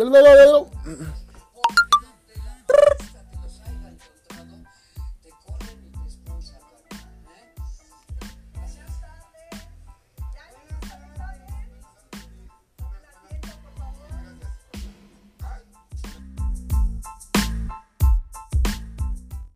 Yo-